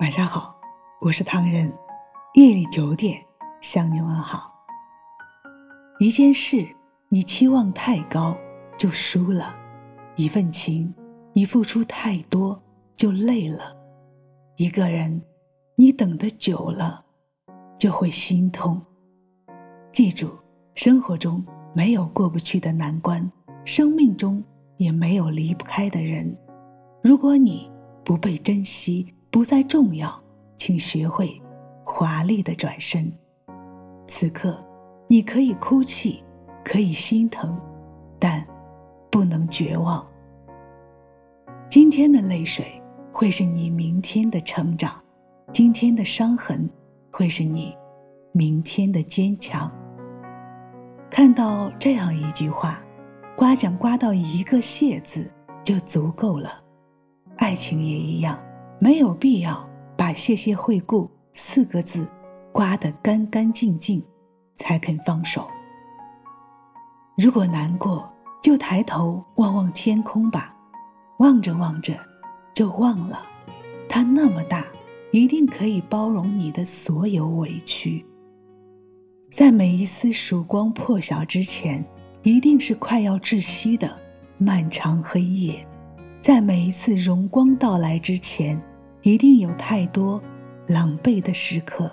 晚上好，我是唐人。夜里九点向你问好。一件事你期望太高就输了，一份情你付出太多就累了，一个人你等得久了就会心痛。记住，生活中没有过不去的难关，生命中也没有离不开的人。如果你不被珍惜，不再重要，请学会华丽的转身。此刻，你可以哭泣，可以心疼，但不能绝望。今天的泪水会是你明天的成长，今天的伤痕会是你明天的坚强。看到这样一句话，刮奖刮到一个谢字就足够了，爱情也一样。没有必要把“谢谢惠顾”四个字刮得干干净净，才肯放手。如果难过，就抬头望望天空吧，望着望着，就忘了，它那么大，一定可以包容你的所有委屈。在每一丝曙光破晓之前，一定是快要窒息的漫长黑夜；在每一次荣光到来之前，一定有太多狼狈的时刻，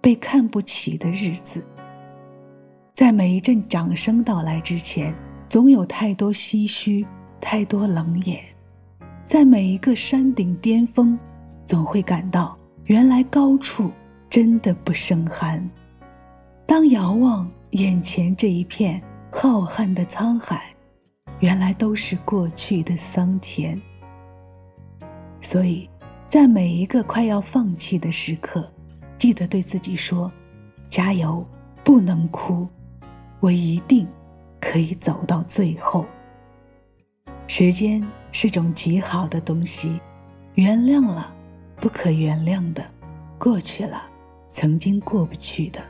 被看不起的日子。在每一阵掌声到来之前，总有太多唏嘘，太多冷眼。在每一个山顶巅峰，总会感到原来高处真的不胜寒。当遥望眼前这一片浩瀚的沧海，原来都是过去的桑田。所以。在每一个快要放弃的时刻，记得对自己说：“加油，不能哭，我一定可以走到最后。”时间是种极好的东西，原谅了不可原谅的，过去了曾经过不去的。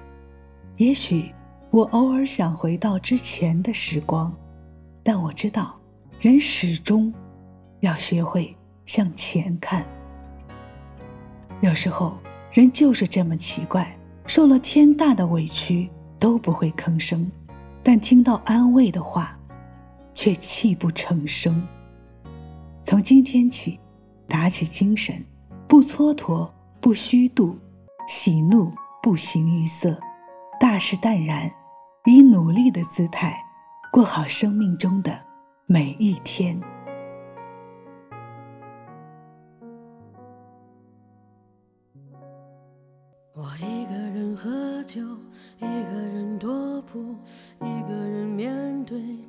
也许我偶尔想回到之前的时光，但我知道，人始终要学会向前看。有时候，人就是这么奇怪，受了天大的委屈都不会吭声，但听到安慰的话，却泣不成声。从今天起，打起精神，不蹉跎，不虚度，喜怒不形于色，大事淡然，以努力的姿态，过好生命中的每一天。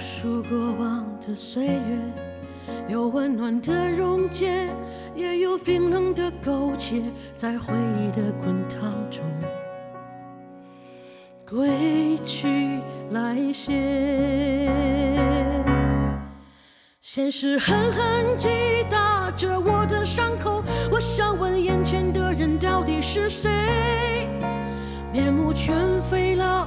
数过往的岁月，有温暖的溶解，也有冰冷的苟且，在回忆的滚烫中归去来兮。现实狠狠击打着我的伤口，我想问眼前的人到底是谁？面目全非了。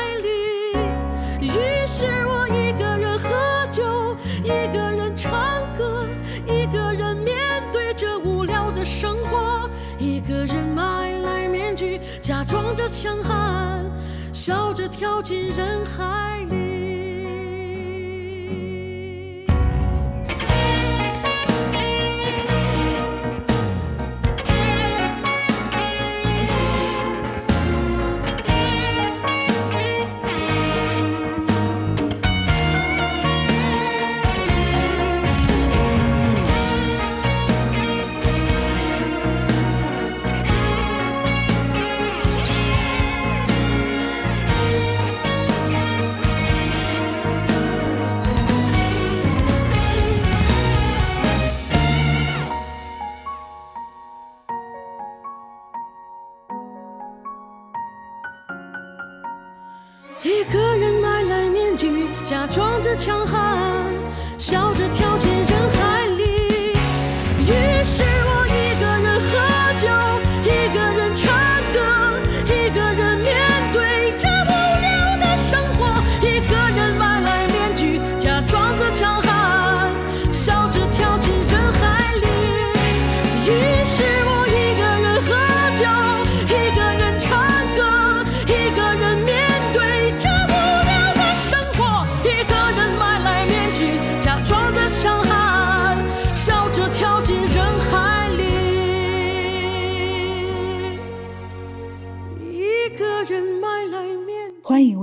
着强悍，笑着跳进人海里。一个人买来面具，假装着强悍，笑着跳